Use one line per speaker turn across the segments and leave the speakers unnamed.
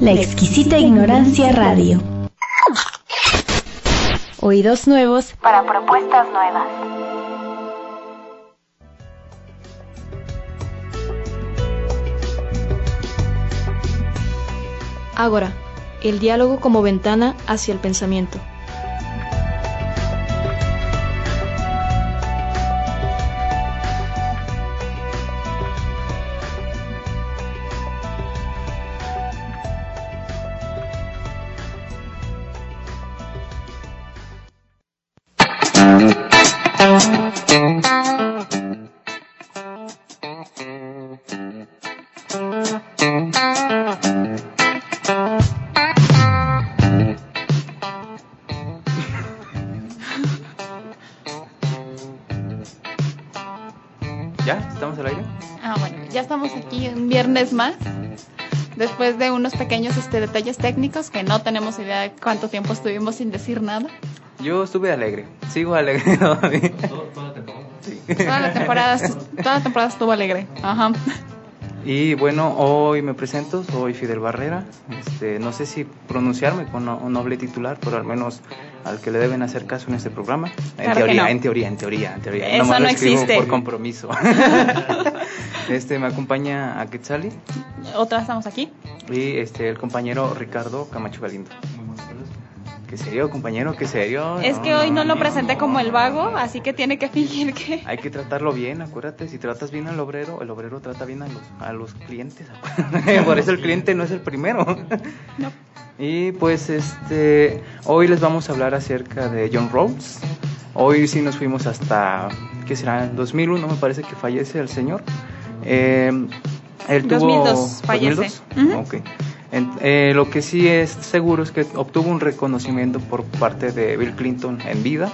La exquisita ignorancia radio. Oídos nuevos
para propuestas nuevas.
Ágora, el diálogo como ventana hacia el pensamiento.
Más. Después de unos pequeños este, detalles técnicos que no tenemos idea de cuánto tiempo estuvimos sin decir nada.
Yo estuve alegre, sigo alegre todavía.
Toda, la temporada. Toda la temporada, toda la temporada estuvo alegre. Ajá.
Y bueno, hoy me presento, soy Fidel Barrera. Este, no sé si pronunciarme con un noble titular, pero al menos al que le deben hacer caso en este programa. En teoría, en teoría, en teoría, en teoría.
Eso no, existe.
Por compromiso. este, me acompaña a Quetzali.
Otra estamos aquí.
Y este, el compañero Ricardo Camacho Galindo. ¿Qué serio, compañero? ¿Qué serio?
Es que hoy no lo presenté como el vago, así que tiene que fingir que...
Hay que tratarlo bien, acuérdate, si tratas bien al obrero, el obrero trata bien a los, a los clientes. Por eso el cliente no es el primero.
No.
Y pues este, hoy les vamos a hablar acerca de John Rawls. Hoy sí nos fuimos hasta, ¿qué será? En 2001 me parece que fallece el señor. Eh,
él 2002 fallece.
Eh, lo que sí es seguro es que obtuvo un reconocimiento por parte de Bill Clinton en vida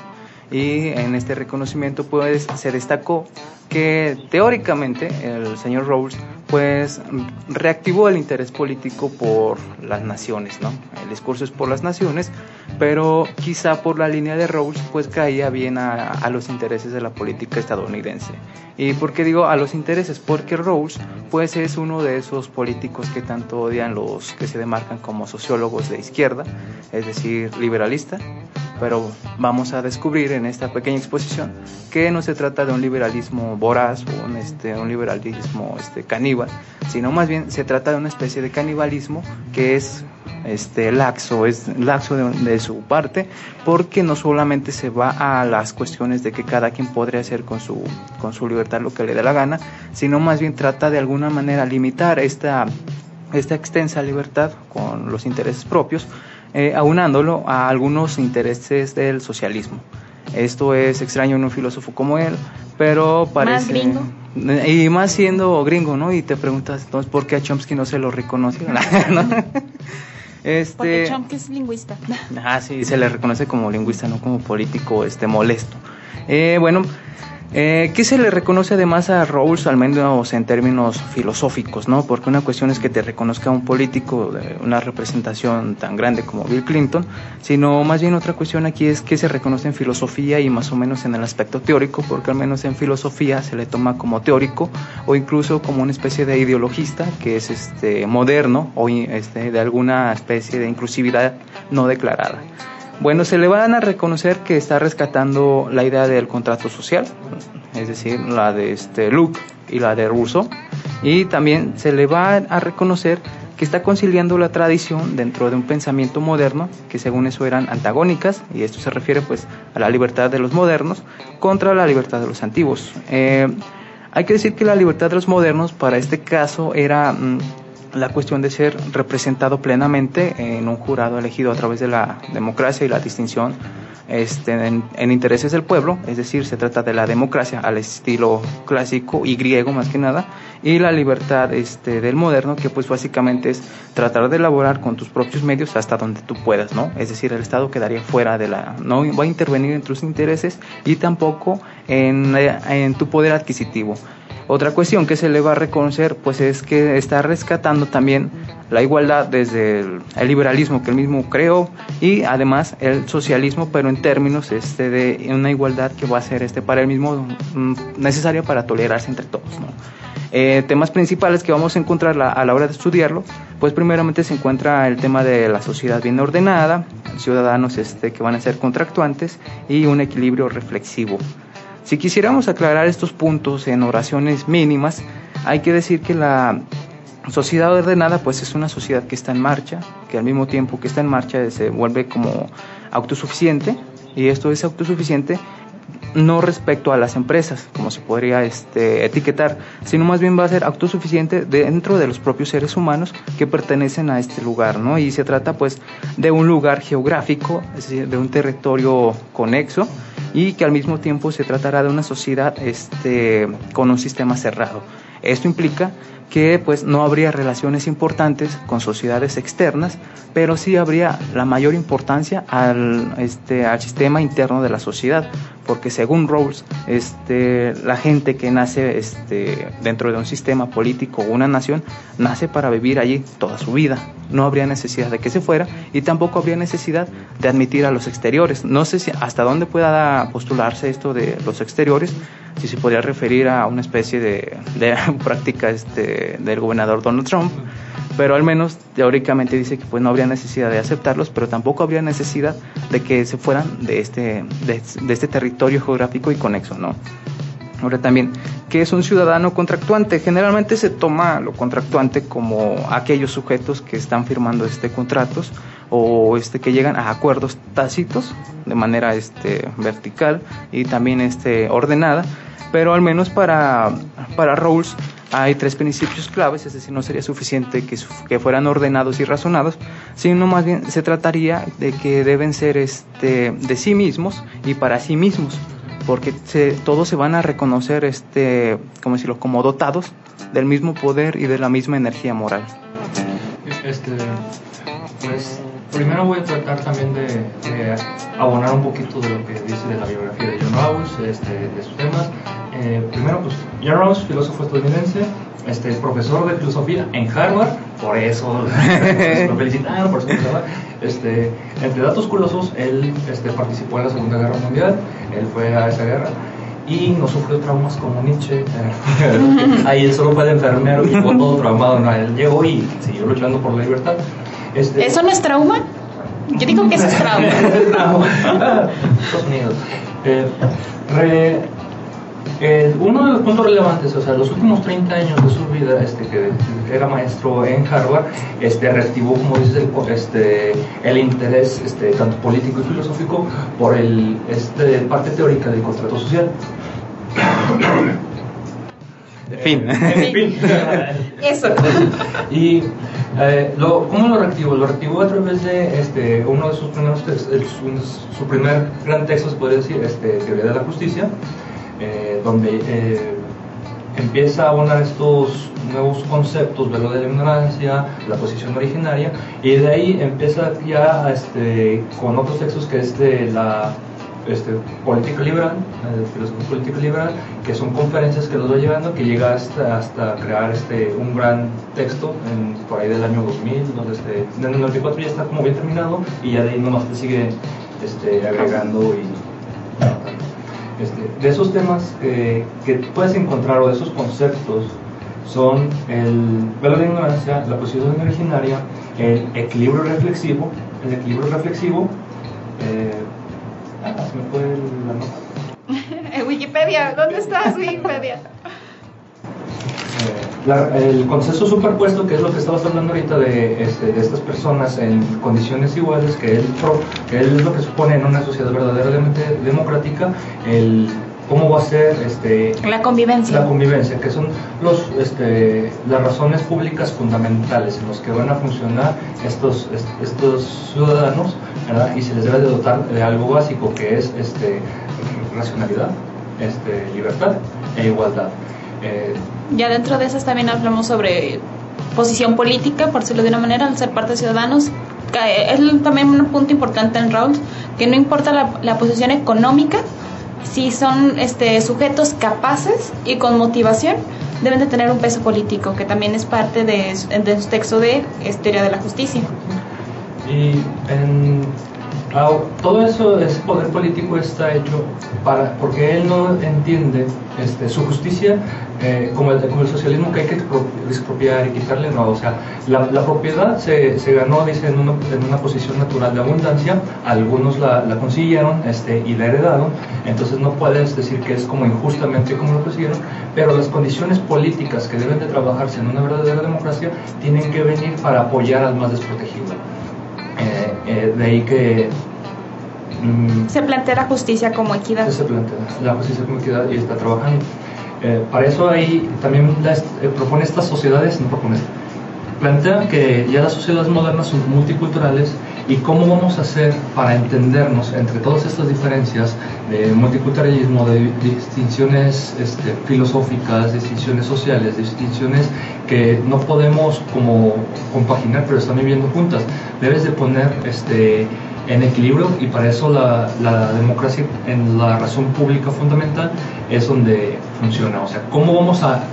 y en este reconocimiento pues se destacó que teóricamente el señor Rawls pues reactivó el interés político por las naciones, ¿no? El discurso es por las naciones, pero quizá por la línea de Rawls pues caía bien a, a los intereses de la política estadounidense. ¿Y por qué digo a los intereses? Porque Rawls pues es uno de esos políticos que tanto odian los que se demarcan como sociólogos de izquierda, es decir, liberalista, pero vamos a descubrir en esta pequeña exposición que no se trata de un liberalismo voraz o un, este, un liberalismo este, caníbal, sino más bien se trata de una especie de canibalismo que es este, laxo, es laxo de, su parte, porque no solamente se va a las cuestiones de que cada quien podría hacer con su, con su libertad lo que le dé la gana, sino más bien trata de alguna manera limitar esta, esta extensa libertad con los intereses propios eh, aunándolo a algunos intereses del socialismo. Esto es extraño en un filósofo como él, pero parece...
Más gringo.
Y más siendo gringo, ¿no? Y te preguntas, entonces, ¿por qué a Chomsky no se lo reconoce?
Este... Porque Chomsky es lingüista.
Ah, sí, se le reconoce como lingüista, no como político este molesto. Eh, bueno, eh, ¿Qué se le reconoce además a Rawls, al menos en términos filosóficos? ¿no? Porque una cuestión es que te reconozca un político de una representación tan grande como Bill Clinton, sino más bien otra cuestión aquí es que se reconoce en filosofía y más o menos en el aspecto teórico, porque al menos en filosofía se le toma como teórico o incluso como una especie de ideologista que es este moderno o este, de alguna especie de inclusividad no declarada. Bueno, se le van a reconocer que está rescatando la idea del contrato social, es decir, la de este Luke y la de Rousseau, y también se le va a reconocer que está conciliando la tradición dentro de un pensamiento moderno que según eso eran antagónicas y esto se refiere pues a la libertad de los modernos contra la libertad de los antiguos. Eh, hay que decir que la libertad de los modernos para este caso era mm, la cuestión de ser representado plenamente en un jurado elegido a través de la democracia y la distinción este, en, intereses del pueblo, es decir, se trata de la democracia al estilo clásico y griego más que nada, y la libertad este, del moderno, que pues básicamente es tratar de elaborar con tus propios medios hasta donde tú puedas, ¿no? Es decir, el Estado quedaría fuera de la, no va a intervenir en tus intereses y tampoco en, en tu poder adquisitivo. Otra cuestión que se le va a reconocer pues es que está rescatando también la igualdad desde el, liberalismo que él mismo creó y además el socialismo pero en términos este, de una igualdad que va a ser este, para él mismo mm, necesaria para tolerarse entre todos. Eh, temas principales que vamos a encontrar a la hora de estudiarlo, pues primeramente se encuentra el tema de la sociedad bien ordenada, ciudadanos este, que van a ser contractuantes y un equilibrio reflexivo. Si quisiéramos aclarar estos puntos en oraciones mínimas, hay que decir que la sociedad ordenada pues es una sociedad que está en marcha, que al mismo tiempo que está en marcha se vuelve como autosuficiente y esto es autosuficiente no respecto a las empresas, como se podría este, etiquetar, sino más bien va a ser autosuficiente dentro de los propios seres humanos que pertenecen a este lugar, ¿no? Y se trata pues de un lugar geográfico, es decir, de un territorio conexo y que al mismo tiempo se tratará de una sociedad este, con un sistema cerrado. Esto implica que pues no habría relaciones importantes con sociedades externas, pero sí habría la mayor importancia al, este, al sistema interno de la sociedad, porque según Rawls, este, la gente que nace este, dentro de un sistema político o una nación nace para vivir allí toda su vida. No habría necesidad de que se fuera y tampoco habría necesidad de admitir a los exteriores. No sé si hasta dónde pueda postularse esto de los exteriores, si se podría referir a una especie de, de práctica este, del gobernador Donald Trump, pero al menos teóricamente dice que pues no habría necesidad de aceptarlos, pero tampoco habría necesidad de que se fueran de este, de, este territorio geográfico y conexo, ¿no? Ahora también, ¿qué es un ciudadano contractuante? Generalmente se toma lo contractuante como aquellos sujetos que están firmando este contratos o este que llegan a acuerdos tácitos de manera este vertical y también este ordenada pero al menos para, para Rawls hay tres principios claves, es decir, no sería suficiente que, que, fueran ordenados y razonados, sino más bien se trataría de que deben ser este, de sí mismos y para sí mismos, porque se, todos se van a reconocer este, como decirlo, como dotados del mismo poder y de la misma energía moral.
Este, pues primero voy a tratar también de, abonar un poquito de lo que dice de la biografía de John Rawls, este, de sus temas. Eh, primero, pues, John Rawls, filósofo estadounidense, este, profesor de filosofía en Harvard, por eso lo felicitaron, por eso este, Entre datos curiosos, él este, participó en la Segunda Guerra Mundial, él fue a esa guerra y no sufrió traumas como Nietzsche. Ahí él solo fue enfermero y todo traumado. No, él llegó y siguió luchando por la libertad.
Este, ¿Eso no es trauma? Yo digo que eso es trauma.
Estados Unidos. Eh, eh, uno de los puntos relevantes, o sea, los últimos 30 años de su vida, este, que era maestro en Harvard, este, reactivó, como dices, el, este, el interés este, tanto político y filosófico por el, este, parte teórica del contrato social.
Fin.
fin.
Eso.
y eh, lo, ¿Cómo lo reactivó? Lo reactivó a través de este, uno de sus primeros textos, su, primer gran texto, se puede decir, este, Teoría de la Justicia, eh, donde eh, empieza a abonar estos nuevos conceptos, lo de la ignorancia, la posición originaria, y de ahí empieza ya este, con otros textos que es de la este, política liberal, eh, filosofía política liberal, que son conferencias que los va llevando, que llega hasta, hasta crear este, un gran texto en, por ahí del año 2000, donde este, en el 94 ya está como bien terminado y ya de ahí nomás te sigue este, agregando y este, de esos temas que puedes encontrar o de esos conceptos son el velo de ignorancia, la posición originaria, el equilibrio reflexivo, el equilibrio reflexivo, eh,
Wikipedia, ¿dónde estás, Wikipedia?
Eh, el consenso superpuesto, que es lo que estabas hablando ahorita de, este, de estas personas en condiciones iguales, que él, que él es lo que supone en una sociedad verdaderamente democrática, el cómo va a ser este,
la convivencia.
La convivencia, que son los, este, las razones públicas fundamentales en los que van a funcionar estos, estos ciudadanos y se les debe de dotar de algo básico que es este, racionalidad, este, libertad e igualdad. Eh,
Ya dentro de esas también hablamos sobre posición política, por decirlo de una manera, al ser parte de ciudadanos. Es también un punto importante en Rawls, que no importa la, la posición económica, si son este, sujetos capaces y con motivación, deben de tener un peso político, que también es parte de, de su texto de Historia de la Justicia.
Y en, todo eso, ese poder político está hecho para, porque él no entiende este, su justicia eh, como, el, socialismo que hay que expropiar y quitarle, no, o sea, la, propiedad se, se, ganó, dice, en una, en una, posición natural de abundancia, algunos la, la, consiguieron este, y la heredaron, entonces no puedes decir que es como injustamente como lo consiguieron, pero las condiciones políticas que deben de trabajarse en una verdadera democracia tienen que venir para apoyar al más desprotegido. Eh, de ahí que
mm, se plantea la justicia como equidad.
Se plantea la justicia como equidad y está trabajando. Eh, para eso ahí también eh, propone estas sociedades, no propone, plantea que ya las sociedades modernas son multiculturales y cómo vamos a hacer para entendernos entre todas estas diferencias de multiculturalismo, de distinciones este, filosóficas, distinciones sociales, distinciones que no podemos como compaginar pero están viviendo juntas. Debes de poner este, en equilibrio y para eso la, la, democracia en la razón pública fundamental es donde funciona. O sea, ¿cómo vamos a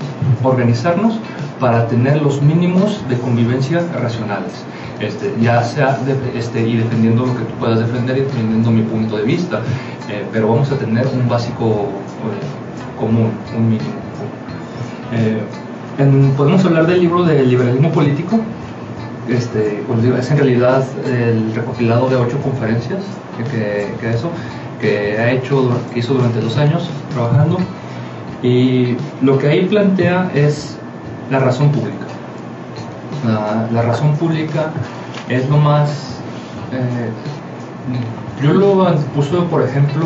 organizarnos para tener los mínimos de convivencia racionales? Este, ya sea este, y defendiendo lo que tú puedas defender y defendiendo mi punto de vista, eh, pero vamos a tener un básico eh, común, un mínimo. Eh, en, podemos hablar del libro del liberalismo político, este, pues, es en realidad el recopilado de ocho conferencias que, que, eso, que ha hecho, que hizo durante dos años trabajando. Y lo que ahí plantea es la razón pública. La, la razón pública es lo más... Eh, yo lo puso, por ejemplo,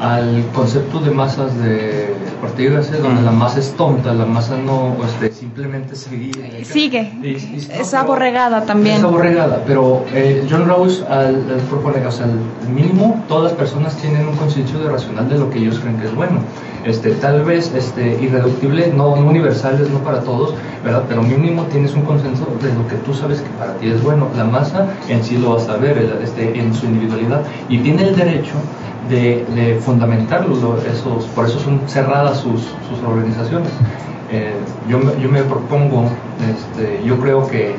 al concepto de masas de partido ese, donde la masa es tonta, la masa no, este, simplemente sigue.
Sigue, es aborregada también.
Es aborregada, pero eh, John Rawls al, al propone, o sea, al mínimo todas las personas tienen un conciencia de racional de lo que ellos creen que es bueno. Este, tal vez este, irreductible, no, no universales, no para todos, ¿verdad? Pero mínimo tienes un consenso de lo que tú sabes que para ti es bueno. La masa en sí lo vas a ver este, en su individualidad y tiene el derecho de, de fundamentarlo, esos, por eso son cerradas sus, sus organizaciones. Eh, yo, yo, me propongo, este, yo creo que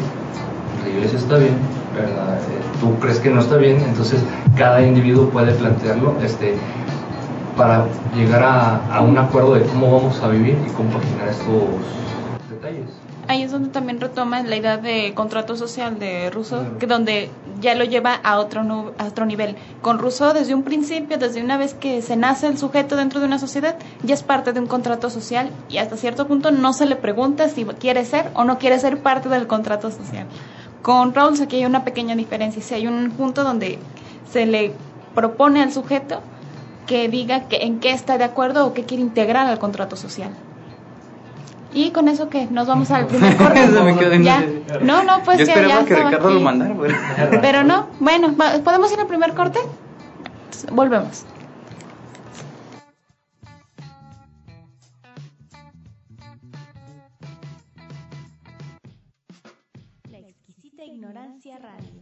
la iglesia está bien, ¿verdad? Eh, tú crees que no está bien, entonces cada individuo puede plantearlo este, para llegar a, a un acuerdo de cómo vamos a vivir y compaginar estos detalles
ahí es donde también retoma la idea de contrato social de Rousseau, que donde ya lo lleva a otro, a otro nivel. Con Rousseau, desde un principio, desde una vez que se nace el sujeto dentro de una sociedad, ya es parte de un contrato social y hasta cierto punto no se le pregunta si quiere ser o no quiere ser parte del contrato social. Con Rawls aquí hay una pequeña diferencia, si hay un punto donde se le propone al sujeto que diga que en qué está de acuerdo o qué quiere integrar al contrato social. Y con eso que nos vamos al primer corte. ya. No, no, pues
Yo
ya, ya
que Ricardo
aquí.
lo mandara. Bueno.
Pero no, bueno, ¿podemos ir al primer corte? Volvemos.
La exquisita ignorancia radio.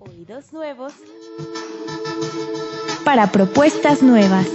Oídos nuevos para propuestas nuevas.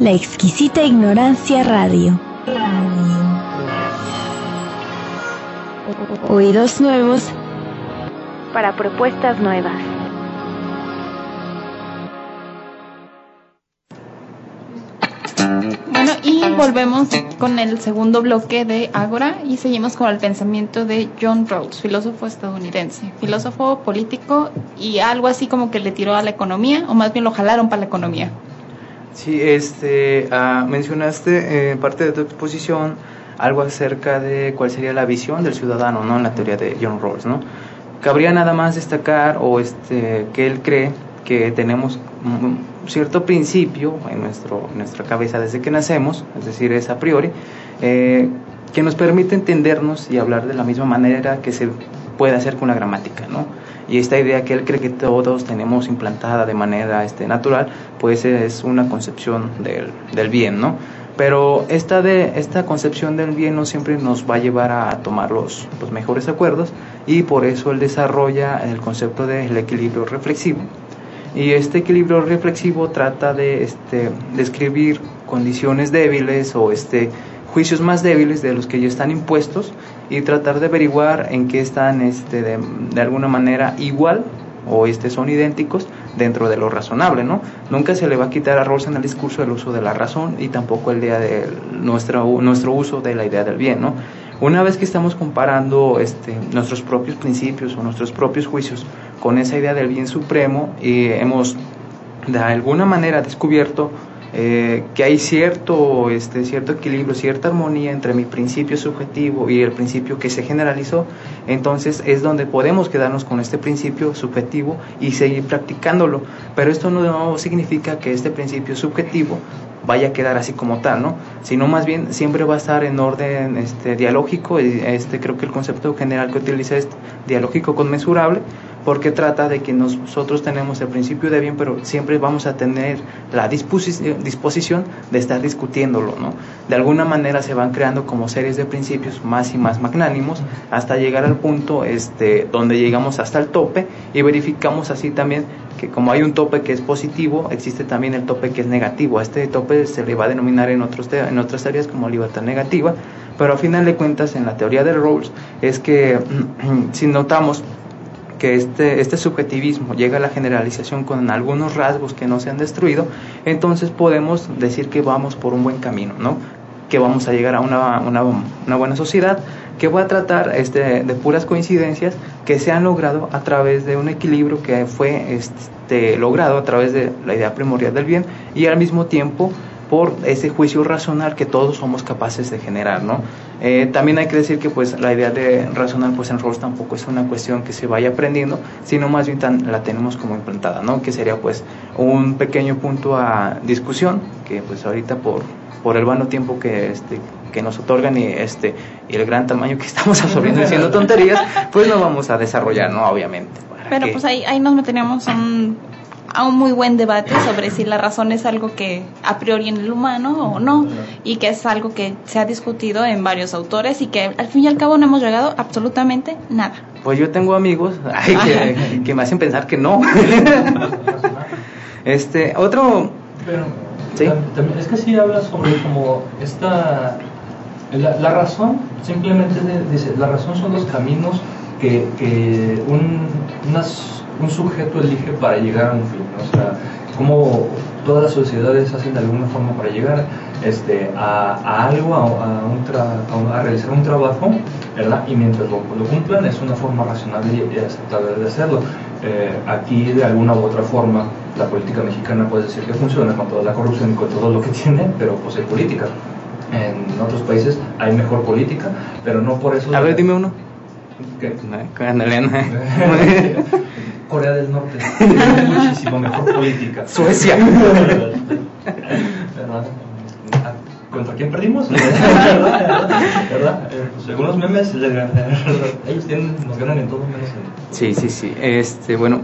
La exquisita ignorancia radio. Oídos nuevos para propuestas nuevas.
Bueno, y volvemos con el segundo bloque de Ágora y seguimos con el pensamiento de John Rawls, filósofo estadounidense, filósofo político y algo así como que le tiró a la economía, o más bien lo jalaron para la economía.
Sí, este, ah, mencionaste en parte de tu exposición algo acerca de cuál sería la visión del ciudadano, ¿no? En la teoría de John Rawls, ¿no? Cabría nada más destacar o este que él cree que tenemos un cierto principio en nuestro nuestra cabeza desde que nacemos, es decir, es a priori, eh, que nos permite entendernos y hablar de la misma manera que se puede hacer con la gramática, ¿no? Y esta idea que él cree que todos tenemos implantada de manera este, natural, pues es una concepción del, del bien, ¿no? Pero esta, de, esta concepción del bien no siempre nos va a llevar a tomar los, los mejores acuerdos y por eso él desarrolla el concepto del equilibrio reflexivo. Y este equilibrio reflexivo trata de este, describir condiciones débiles o este, juicios más débiles de los que ya están impuestos y tratar de averiguar en qué están este, de, alguna manera igual o este, son idénticos dentro de lo razonable, ¿no? Nunca se le va a quitar a Rawls en el discurso el uso de la razón y tampoco el día de nuestro, nuestro uso de la idea del bien, ¿no? Una vez que estamos comparando este, nuestros propios principios o nuestros propios juicios con esa idea del bien supremo, y hemos de alguna manera descubierto eh, que hay cierto, este, cierto equilibrio, cierta armonía entre mi principio subjetivo y el principio que se generalizó, entonces es donde podemos quedarnos con este principio subjetivo y seguir practicándolo. Pero esto no significa que este principio subjetivo vaya a quedar así como tal, ¿no? Sino más bien siempre va a estar en orden este, dialógico, este creo que el concepto general que utiliza es dialógico conmensurable, porque trata de que nosotros tenemos el principio de bien, pero siempre vamos a tener la disposición de estar discutiéndolo, ¿no? De alguna manera se van creando como series de principios más y más magnánimos hasta llegar al punto este, donde llegamos hasta el tope y verificamos así también que como hay un tope que es positivo, existe también el tope que es negativo. A este tope se le va a denominar en, otros en otras áreas como libertad negativa, pero a final de cuentas en la teoría de Rawls es que si notamos que este, este subjetivismo llega a la generalización con algunos rasgos que no se han destruido, entonces podemos decir que vamos por un buen camino, ¿no? que vamos a llegar a una, una, una buena sociedad que va a tratar este, de puras coincidencias que se han logrado a través de un equilibrio que fue este, logrado a través de la idea primordial del bien y al mismo tiempo por ese juicio racional que todos somos capaces de generar, ¿no? Eh, también hay que decir que pues la idea de racional pues en Rawls tampoco es una cuestión que se vaya aprendiendo, sino más bien tan, la tenemos como implantada, ¿no? Que sería pues un pequeño punto a discusión que pues ahorita por, por el vano tiempo que este que nos otorgan y este y el gran tamaño que estamos absorbiendo diciendo tonterías, pues no vamos a desarrollar, ¿no? Obviamente.
Pero pues ahí, ahí nos meteríamos un a un muy buen debate sobre si la razón es algo que a priori en el humano o no, y que es algo que se ha discutido en varios autores y que al fin y al cabo no hemos llegado absolutamente nada.
Pues yo tengo amigos que, me hacen pensar que no. este, otro...
Pero, es que sí habla sobre como esta... La, razón, simplemente dice, la razón son los caminos que, que un, unas un sujeto elige para llegar a un fin, o sea, como todas las sociedades hacen de alguna forma para llegar este, a, algo, a, un a, realizar un trabajo, ¿verdad? Y mientras lo, cumplan es una forma racional y, aceptable de hacerlo. Eh, aquí de alguna u otra forma la política mexicana puede decir que funciona con toda la corrupción y con todo lo que tiene, pero pues hay política. En otros países hay mejor política, pero no por eso...
A ver, dime uno.
¿Qué? Corea del Norte. muchísimo mejor política.
Suecia.
¿Contra quién perdimos? ¿Verdad? ¿Verdad? Eh, pues, según los memes, ellos tienen, nos ganan en todo menos en...
Sí, sí, sí. Este, bueno,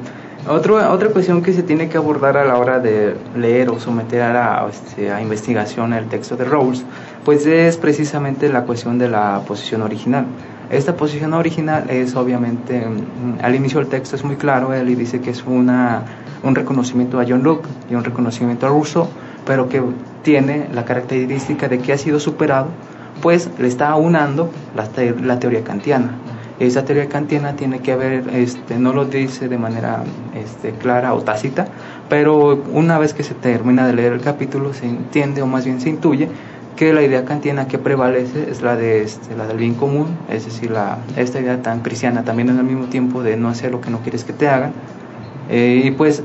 otro, otra cuestión que se tiene que abordar a la hora de leer o someter a, la, este, a investigación el texto de Rawls, pues es precisamente la cuestión de la posición original. Esta posición original es obviamente, mm, al inicio del texto es muy claro, él dice que es una, un reconocimiento a John Locke y un reconocimiento a Rousseau, pero que tiene la característica de que ha sido superado, pues le está aunando la, la teoría kantiana. Esa teoría kantiana tiene que haber, este, no lo dice de manera este, clara o tácita, pero una vez que se termina de leer el capítulo se entiende o más bien se intuye que la idea kantiana que prevalece es la de este, la del bien común, es decir, la, esta idea tan cristiana también el mismo tiempo de no hacer lo que no quieres que te hagan. Eh, y pues,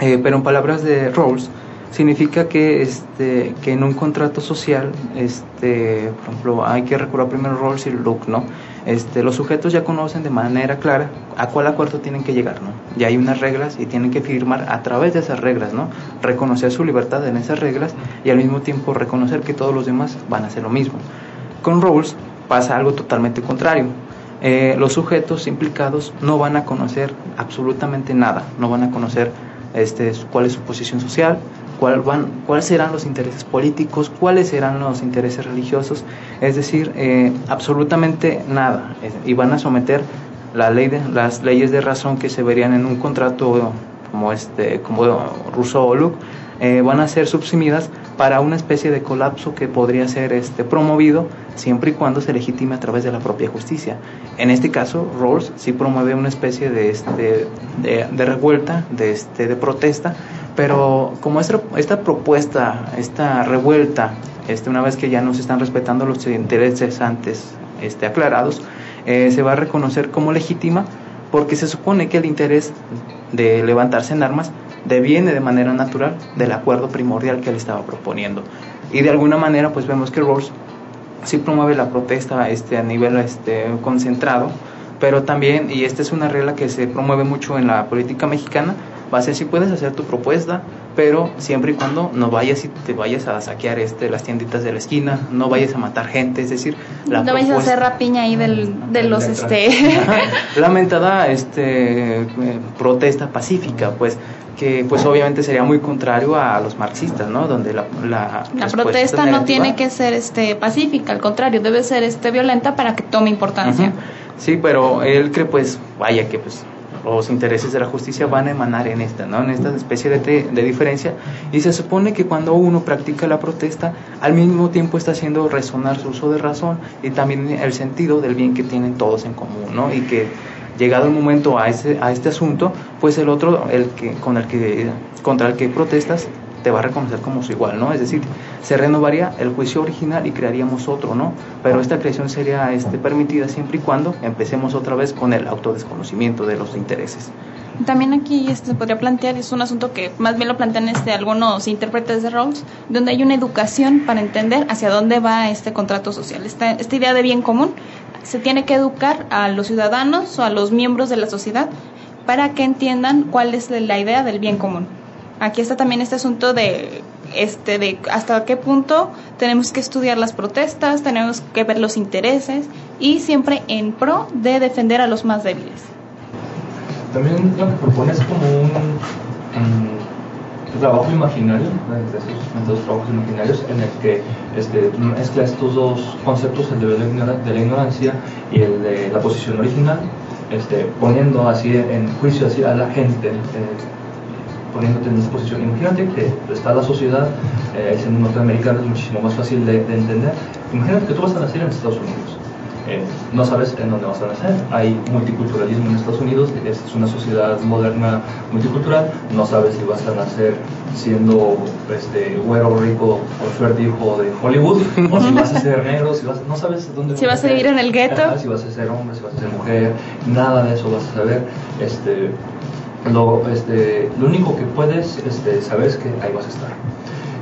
eh, pero en palabras de Rawls, significa que, este, que en un contrato social, este, por ejemplo, hay que recordar primero Rawls y Luke, ¿no? Este, los sujetos ya conocen de manera clara a cuál acuerdo tienen que llegar, ¿no? Ya hay unas reglas y tienen que firmar a través de esas reglas, ¿no? Reconocer su libertad en esas reglas y al mismo tiempo reconocer que todos los demás van a hacer lo mismo. Con Rawls pasa algo totalmente contrario. Eh, los sujetos implicados no van a conocer absolutamente nada, no van a conocer este, cuál es su posición social, cuál van, cuáles serán los intereses políticos, cuáles serán los intereses religiosos, es decir, eh, absolutamente nada. Y van a someter la ley de, las leyes de razón que se verían en un contrato como este, como Rousseau o Luke, eh, van a ser subsumidas para una especie de colapso que podría ser este, promovido siempre y cuando se legitime a través de la propia justicia. En este caso, Rawls sí promueve una especie de, este, de, de revuelta, de, este, de protesta, pero como esta, esta propuesta, esta revuelta, este, una vez que ya no se están respetando los intereses antes este, aclarados, eh, se va a reconocer como legítima porque se supone que el interés de levantarse en armas deviene de manera natural del acuerdo primordial que él estaba proponiendo. Y de alguna manera pues vemos que Rawls sí promueve la protesta este, a nivel este, concentrado, pero también, y esta es una regla que se promueve mucho en la política mexicana, va a ser si puedes hacer tu propuesta, pero siempre y cuando no vayas y te vayas a saquear este, las tienditas de la esquina, no vayas a matar gente, es decir,
la no vayas a hacer rapiña ahí del, de los este
lamentada este eh, protesta pacífica, pues que pues obviamente sería muy contrario a los marxistas, ¿no? Donde la,
la, la protesta no tiene que ser este pacífica, al contrario, debe ser este violenta para que tome importancia.
Sí, pero él cree pues, vaya que pues los intereses de la justicia van a emanar en esta, ¿no? en esta especie de, de, diferencia. Y se supone que cuando uno practica la protesta, al mismo tiempo está haciendo resonar su uso de razón y también el sentido del bien que tienen todos en común, ¿no? Y que llegado el momento a, ese, a este asunto, pues el otro, el que, con el que, contra el que protestas, te va a reconocer como su igual, ¿no? Es decir, se renovaría el juicio original y crearíamos otro, ¿no? Pero esta creación sería este, permitida siempre y cuando empecemos otra vez con el autodesconocimiento de los intereses.
También aquí este, se podría plantear, es un asunto que más bien lo plantean este, algunos intérpretes de roles, donde hay una educación para entender hacia dónde va este contrato social. Esta idea de bien común se tiene que educar a los ciudadanos o a los miembros de la sociedad para que entiendan cuál es la idea del bien común aquí está también este asunto de este de hasta qué punto tenemos que estudiar las protestas, tenemos que ver los intereses y siempre en pro de defender a los más débiles.
También lo que propone es como un, trabajo imaginario, de esos trabajos imaginarios en el que este, mezcla estos dos conceptos, el de la, de la ignorancia y el de la posición original, este, poniendo así en juicio así a la gente. Eh, poniéndote en esa posición. Imagínate que está la sociedad, eh, siendo norteamericana es muchísimo más fácil de, entender. Imagínate que tú vas a nacer en Estados Unidos. Eh, no sabes en dónde vas a nacer. Hay multiculturalismo en Estados Unidos, es una sociedad moderna multicultural. No sabes si vas a nacer siendo este güero rico o de Hollywood, o si vas a ser negro, si vas, no sabes dónde.
Si vas a vivir en el gueto.
Si vas a ser hombre, si vas a ser mujer, nada de eso vas a saber. Este, lo, este, lo único que puedes este, saber es que ahí vas a estar.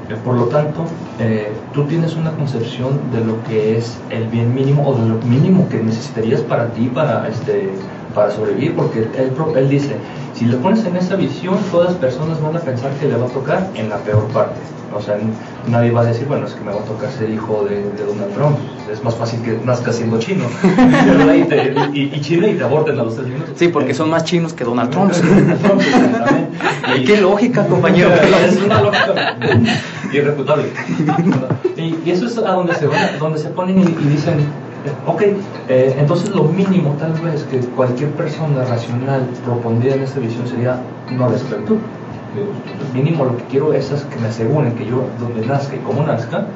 Eh, por lo tanto, eh, tú tienes una concepción de lo que es el bien mínimo o de lo mínimo que necesitarías para ti para, este, para sobrevivir, porque él, él dice, si le pones en esa visión, todas las personas van a pensar que le va a tocar en la peor parte. O sea, nadie va a decir, bueno, es que me va a tocar ser hijo de, Donald Trump. Es más fácil que nazca siendo chino. y, y, chino y te aborten a los tres minutos.
Sí, porque son más chinos que Donald Trump. Qué lógica, compañero.
es una lógica irrefutable. Y, eso es a donde se, van, donde se ponen y, dicen, ok, eh, entonces lo mínimo tal vez que cualquier persona racional propondría en esta visión sería no la esclavitud. Mínimo lo que quiero es que me aseguren que yo, donde nazca y como nazca,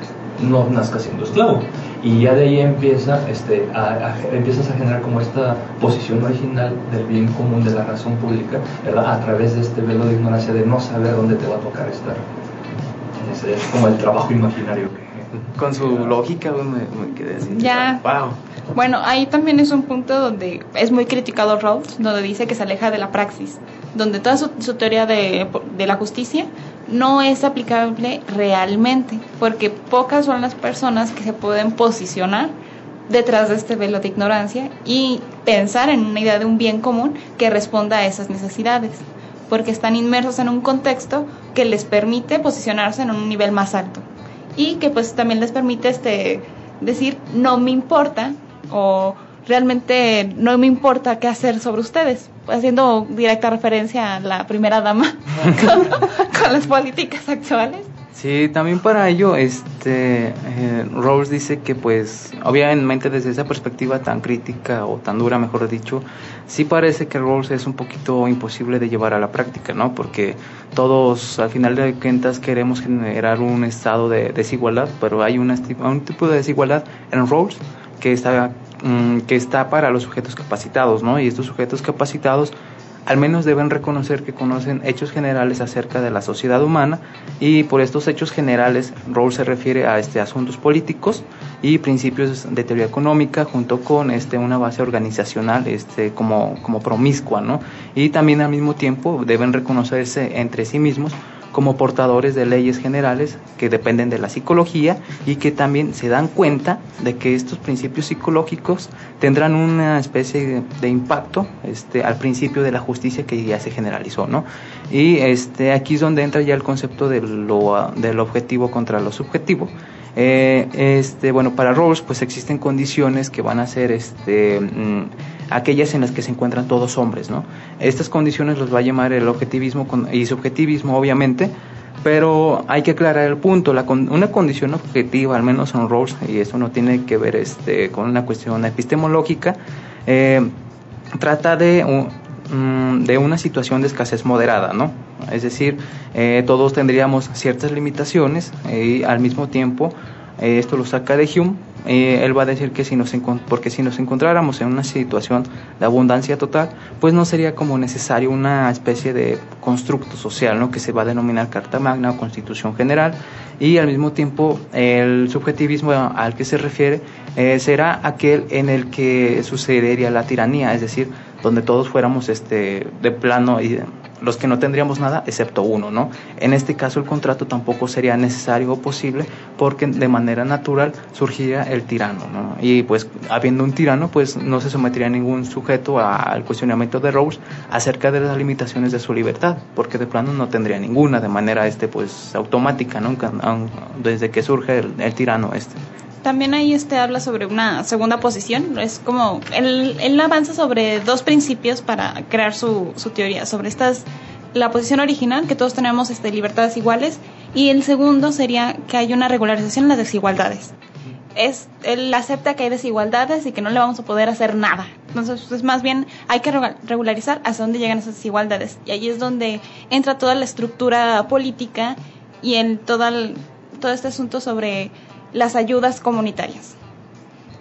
no nazca siendo esclavo. Y ya de ahí empieza, este, a, empiezas a generar como esta posición original del bien común, de la razón pública, ¿verdad? a través de este velo de ignorancia de no saber dónde te va a tocar estar. Ese es como el trabajo imaginario.
Con su lógica me, quedé así.
Ya. Wow. Bueno, ahí también es un punto donde es muy criticado Rawls, donde dice que se aleja de la praxis, donde toda su, teoría de, de, la justicia no es aplicable realmente, porque pocas son las personas que se pueden posicionar detrás de este velo de ignorancia y pensar en una idea de un bien común que responda a esas necesidades, porque están inmersos en un contexto que les permite posicionarse en un nivel más alto y que pues también les permite este decir no me importa o realmente no me importa qué hacer sobre ustedes, haciendo directa referencia a la primera dama con, las políticas actuales.
Sí, también para ello, este, eh, Rose dice que pues, obviamente desde esa perspectiva tan crítica o tan dura, mejor dicho, sí parece que Rose es un poquito imposible de llevar a la práctica, ¿no? Porque todos, al final de cuentas, queremos generar un estado de desigualdad, pero hay un tipo de desigualdad en Rose que está, mm, que está para los sujetos capacitados, ¿no? Y estos sujetos capacitados al menos deben reconocer que conocen hechos generales acerca de la sociedad humana y por estos hechos generales Rawls se refiere a este asuntos políticos y principios de teoría económica junto con este una base organizacional este como como promiscua, ¿no? Y también al mismo tiempo deben reconocerse entre sí mismos como portadores de leyes generales que dependen de la psicología y que también se dan cuenta de que estos principios psicológicos tendrán una especie de, impacto este, al principio de la justicia que ya se generalizó, ¿no? Y este, aquí es donde entra ya el concepto de lo, del objetivo contra lo subjetivo. Eh, este, bueno, para Rawls pues existen condiciones que van a ser este, mm, aquellas en las que se encuentran todos hombres, ¿no? Estas condiciones los va a llamar el objetivismo y subjetivismo, obviamente, pero hay que aclarar el punto. La una condición objetiva, al menos en Rawls, y eso no tiene que ver este, con una cuestión epistemológica, eh, trata de, mm, de una situación de escasez moderada, ¿no? Es decir, eh, todos tendríamos ciertas limitaciones y al mismo tiempo eh, esto lo saca de Hume, eh, él va a decir que si nos porque si nos encontráramos en una situación de abundancia total, pues no sería como necesario una especie de constructo social, ¿no? que se va a denominar Carta Magna o Constitución General, y al mismo tiempo el subjetivismo al que se refiere eh, será aquel en el que sucedería la tiranía, es decir, donde todos fuéramos este de plano y los que no tendríamos nada excepto uno, ¿no? En este caso el contrato tampoco sería necesario o posible porque de manera natural surgiría el tirano, ¿no? Y pues habiendo un tirano, pues no se sometería ningún sujeto al cuestionamiento de Rose acerca de las limitaciones de su libertad, porque de plano no tendría ninguna de manera este pues automática, ¿no? Desde que surge el, tirano este
también ahí este habla sobre una segunda posición. Es como, él, él avanza sobre dos principios para crear su, su, teoría, sobre estas, la posición original, que todos tenemos este, libertades iguales, y el segundo sería que hay una regularización en las desigualdades. Es, él acepta que hay desigualdades y que no le vamos a poder hacer nada. Entonces, pues más bien hay que regularizar hasta dónde llegan esas desigualdades. Y ahí es donde entra toda la estructura política y en todo, todo este asunto sobre las ayudas comunitarias.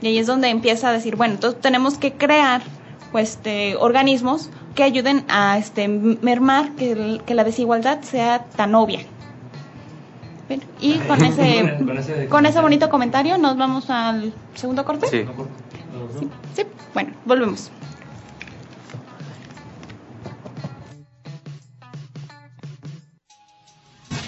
Y ahí es donde empieza a decir, bueno, entonces tenemos que crear pues, este, organismos que ayuden a este, mermar que, que la desigualdad sea tan obvia. y con ese, con ese bonito comentario nos vamos al segundo corte.
Sí.
sí. Bueno, volvemos.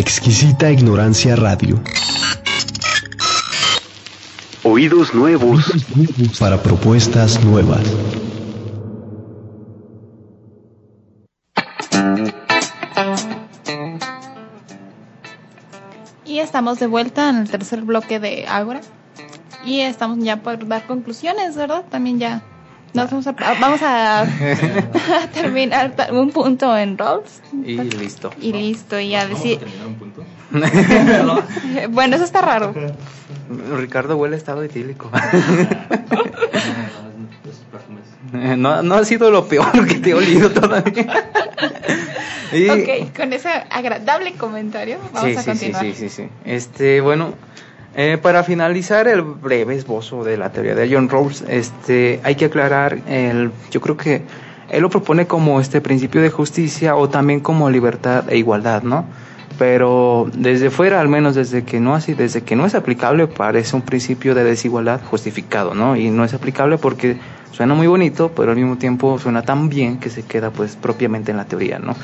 Exquisita ignorancia radio.
Oídos nuevos
para propuestas nuevas.
Y estamos de vuelta en el tercer bloque de Ágora. Y estamos ya por dar conclusiones, ¿verdad? También ya nos vamos a, vamos a, terminar un punto en Rolls.
Y listo.
Y listo, y a decir...
un punto?
bueno, eso está raro.
Ricardo huele a estado etílico. no, no ha sido lo peor que te he olido todavía.
y... Ok, con ese agradable comentario vamos a continuar.
Sí, sí, sí, sí. Este, bueno, eh, para finalizar el breve esbozo de la teoría de John Rawls, este, hay que aclarar, el, yo creo que él lo propone como este principio de justicia o también como libertad e igualdad, ¿no? Pero desde fuera, al menos desde que no así, desde que no es aplicable, parece un principio de desigualdad justificado, ¿no? Y no es aplicable porque suena muy bonito, pero al mismo tiempo suena tan bien que se queda pues propiamente en la teoría, ¿no?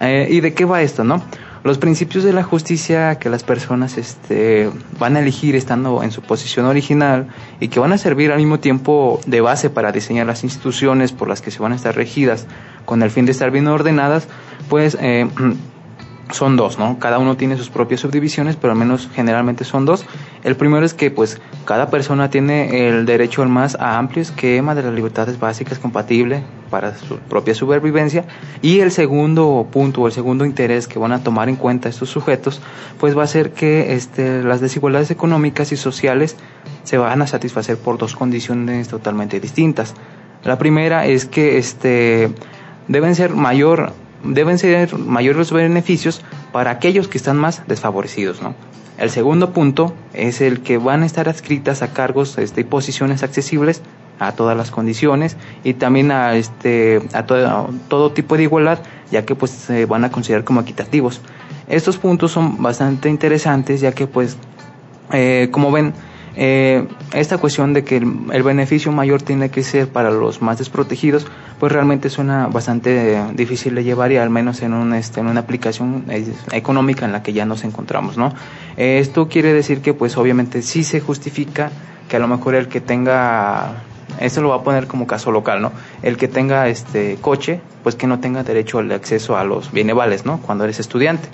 Eh, ¿Y de qué va esto, no? Los principios de la justicia que las personas este, van a elegir estando en su posición original y que van a servir al mismo tiempo de base para diseñar las instituciones por las que se van a estar regidas con el fin de estar bien ordenadas, pues eh, son dos, ¿no? Cada uno tiene sus propias subdivisiones, pero al menos generalmente son dos. El primero es que pues cada persona tiene el derecho al más amplio esquema de las libertades básicas compatible para su propia supervivencia y el segundo punto o el segundo interés que van a tomar en cuenta estos sujetos pues va a ser que este, las desigualdades económicas y sociales se van a satisfacer por dos condiciones totalmente distintas. La primera es que este, deben ser mayor deben ser mayores los beneficios para aquellos que están más desfavorecidos, ¿no? El segundo punto es el que van a estar adscritas a cargos este, y posiciones accesibles a todas las condiciones y también a este a todo, todo tipo de igualdad ya que pues se van a considerar como equitativos estos puntos son bastante interesantes ya que pues eh, como ven eh, esta cuestión de que el, beneficio mayor tiene que ser para los más desprotegidos, pues realmente suena bastante difícil de llevar y al menos en, un, este, en una aplicación económica en la que ya nos encontramos, ¿no? Eh, esto quiere decir que pues obviamente sí se justifica que a lo mejor el que tenga esto lo va a poner como caso local, ¿no? El que tenga este coche, pues que no tenga derecho al acceso a los bienevales, ¿no? Cuando eres estudiante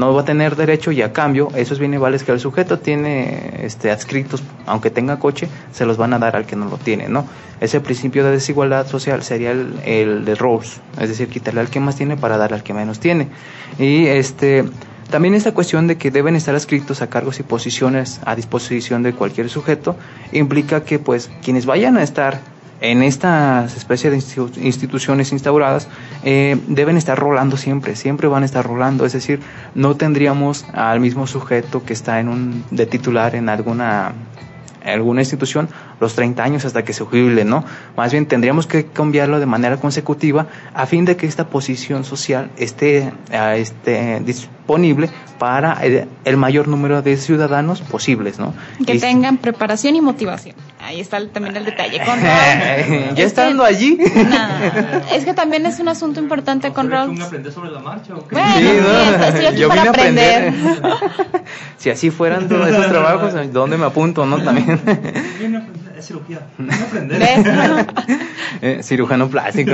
no va a tener derecho y a cambio esos bienes vales que el sujeto tiene este, adscritos, aunque tenga coche, se los van a dar al que no lo tiene, ¿no? Ese principio de desigualdad social sería el, el de Rawls, es decir, quitarle al que más tiene para darle al que menos tiene. Y este también esta cuestión de que deben estar adscritos a cargos y posiciones a disposición de cualquier sujeto implica que pues quienes vayan a estar en estas especies de instituciones instauradas eh, deben estar rolando siempre, siempre van a estar rolando, es decir, no tendríamos al mismo sujeto que está en un de titular en alguna alguna institución los 30 años hasta que se jubile, ¿no? Más bien tendríamos que cambiarlo de manera consecutiva a fin de que esta posición social esté, esté disponible para el, mayor número de ciudadanos posibles, ¿no?
Que tengan preparación y motivación. Ahí está también el detalle. Con
¿Ya estando allí?
es que también es un asunto importante con Raúl.
aprender sobre la marcha o qué?
sí, yo vine a aprender.
si así fueran todos esos trabajos, ¿dónde me apunto, no? También.
es cirugía. aprender.
Eh, cirujano plástico.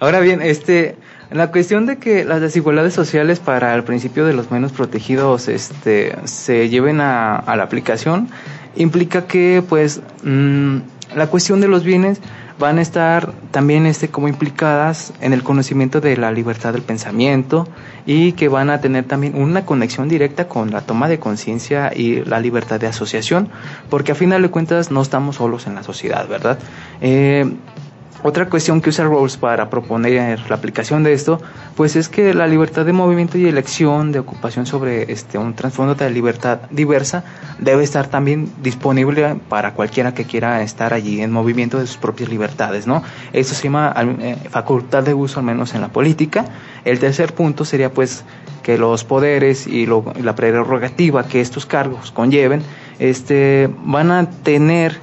Ahora bien, este la cuestión de que las desigualdades sociales para el principio de los menos protegidos este, se lleven a, la aplicación implica que pues mm, la cuestión de los bienes van a estar también este, como implicadas en el conocimiento de la libertad del pensamiento y que van a tener también una conexión directa con la toma de conciencia y la libertad de asociación, porque a final de cuentas no estamos solos en la sociedad, ¿verdad? Eh, otra cuestión que usa Rawls para proponer la aplicación de esto, pues es que la libertad de movimiento y elección de ocupación sobre este un trasfondo de libertad diversa debe estar también disponible para cualquiera que quiera estar allí en movimiento de sus propias libertades, ¿no? Esto se llama eh, facultad de uso al menos en la política. El tercer punto sería pues que los poderes y, la prerrogativa que estos cargos conlleven este van a tener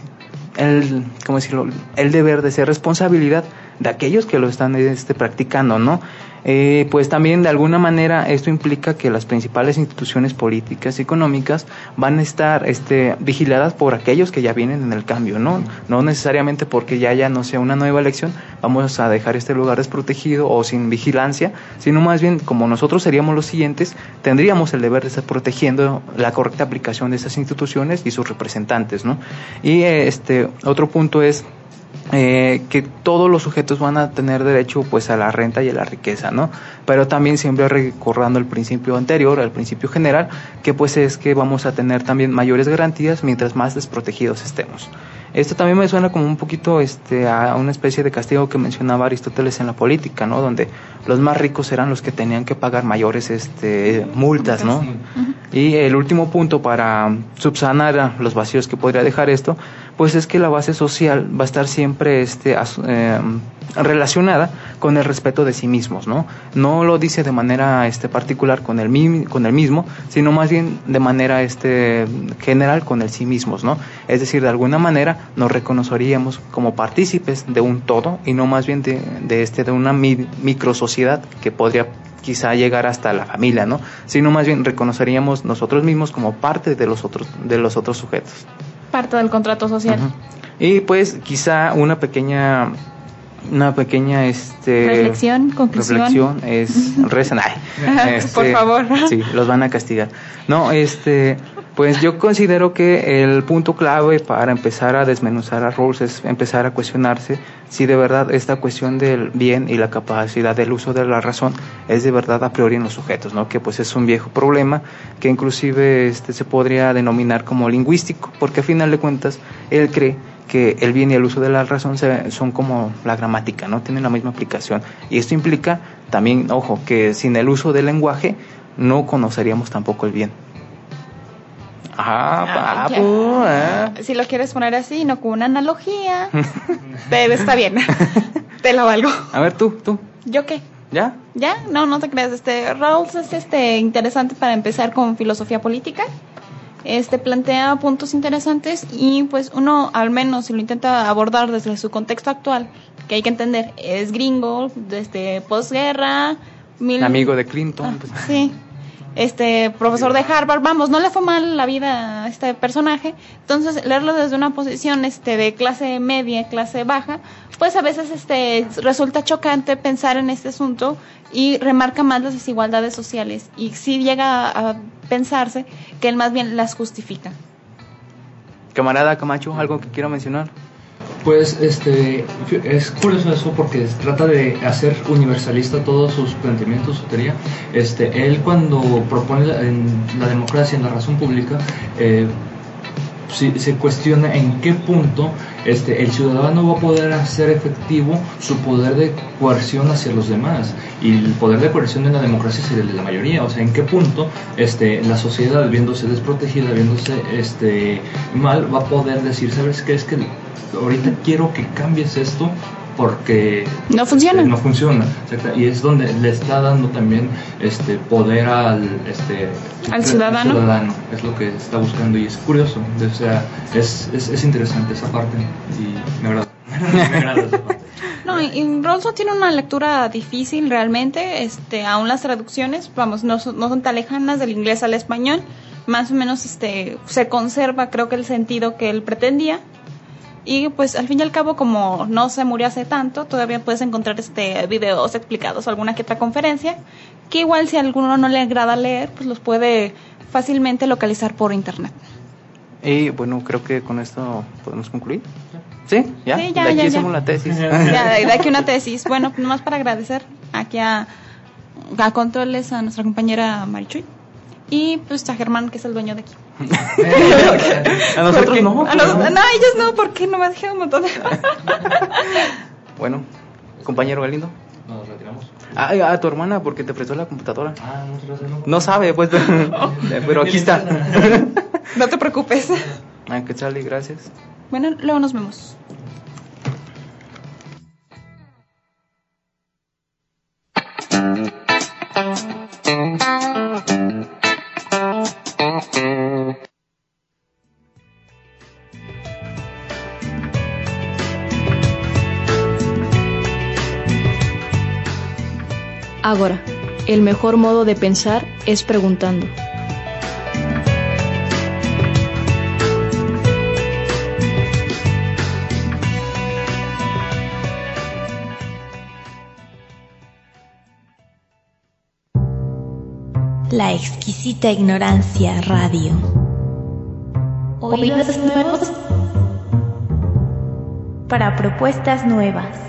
el, ¿cómo decirlo? el deber de ser responsabilidad de aquellos que lo están este, practicando, ¿no? Eh, pues también de alguna manera esto implica que las principales instituciones políticas y económicas van a estar este, vigiladas por aquellos que ya vienen en el cambio, ¿no? No necesariamente porque ya ya no sea una nueva elección, vamos a dejar este lugar desprotegido o sin vigilancia, sino más bien como nosotros seríamos los siguientes, tendríamos el deber de estar protegiendo la correcta aplicación de esas instituciones y sus representantes, ¿no? Y este otro punto es eh, que todos los sujetos van a tener derecho pues a la renta y a la riqueza, ¿no? Pero también siempre recordando el principio anterior, el principio general, que pues es que vamos a tener también mayores garantías mientras más desprotegidos estemos. Esto también me suena como un poquito este, a una especie de castigo que mencionaba Aristóteles en la política, ¿no? Donde los más ricos eran los que tenían que pagar mayores este, multas, ¿no? Y el último punto para subsanar los vacíos que podría dejar esto, pues es que la base social va a estar siempre este, eh, relacionada con el respeto de sí mismos, ¿no? No lo dice de manera este, particular con el, con el mismo, sino más bien de manera este, general con el sí mismos, ¿no? Es decir, de alguna manera nos reconoceríamos como partícipes de un todo y no más bien de, de, este, de una micro sociedad que podría quizá llegar hasta la familia, ¿no? Sino más bien reconoceríamos nosotros mismos como parte de los otros, de los otros sujetos.
Parte del contrato social.
Y pues quizá una pequeña una pequeña este
reflexión conclusión.
reflexión es rezan
este, por favor.
sí los van a castigar. No este pues yo considero que el punto clave para empezar a desmenuzar a Rawls es empezar a cuestionarse si de verdad esta cuestión del bien y la capacidad del uso de la razón es de verdad a priori en los sujetos, ¿no? Que pues es un viejo problema que inclusive este se podría denominar como lingüístico, porque a final de cuentas él cree que el bien y el uso de la razón son como la gramática, ¿no? Tienen la misma aplicación. Y esto implica también, ojo, que sin el uso del lenguaje no conoceríamos tampoco el bien.
Ah, papu, ¿eh? Si lo quieres poner así, no con una analogía, pero está bien. te lo valgo.
A ver, tú, tú.
¿Yo qué?
¿Ya?
¿Ya? No, no te creas. Este, Rawls es este, interesante para empezar con filosofía política. Este plantea puntos interesantes y pues uno al menos si lo intenta abordar desde su contexto actual, que hay que entender, es gringo, desde posguerra,
amigo de Clinton.
pues. Sí este profesor de Harvard, vamos, no le fue mal la vida a este personaje, entonces leerlo desde una posición este de clase media, clase baja, pues a veces este resulta chocante pensar en este asunto y remarca más las desigualdades sociales y sí llega a pensarse que él más bien las justifica.
Camarada Camacho, algo que quiero mencionar.
Pues este es curioso eso porque trata de hacer universalista todos sus planteamientos, su teoría. Este, él cuando propone la, en la democracia, en la razón pública, eh, se cuestiona en qué punto este, el ciudadano va a poder hacer efectivo su poder de coerción hacia los demás. Y el poder de coerción en la democracia es el de la mayoría. O sea, en qué punto este, la sociedad, viéndose desprotegida, viéndose este, mal, va a poder decir, ¿sabes qué? Es que ahorita quiero que cambies esto porque
no funciona.
no funciona y es donde le está dando también este poder al este
al ciudadano.
es lo que está buscando. Y es curioso o sea es, es, interesante esa parte. Y me agrada, me agrada esa parte.
No, y Ronson tiene una lectura difícil realmente, este, aún las traducciones, vamos, no son, no son tan lejanas del inglés al español, más o menos este, se conserva creo que el sentido que él pretendía, y pues al fin y al cabo, como no se murió hace tanto, todavía puedes encontrar este videos explicados o alguna que otra conferencia, que igual si a alguno no le agrada leer, pues los puede fácilmente localizar por internet.
Y bueno, creo que con esto podemos concluir. ¿Sí? ¿Ya?
Sí, ya,
de aquí
ya,
la tesis.
Ya, de aquí una tesis. Bueno, nomás para agradecer aquí a, a Controles a nuestra compañera Marichuy y pues a Germán, que es el dueño de aquí.
a nosotros no.
A los, no, ellos no, porque no me dijeron un montón de
Bueno, compañero Galindo.
Nos retiramos.
Ah, a tu hermana, porque te prestó la computadora.
Ah, no,
no sabe, pues, pero aquí está.
no te preocupes.
Ah, que sale, gracias.
Bueno, luego nos vemos.
El mejor modo de pensar es preguntando.
La exquisita ignorancia radio. Oídos nuevos para propuestas nuevas.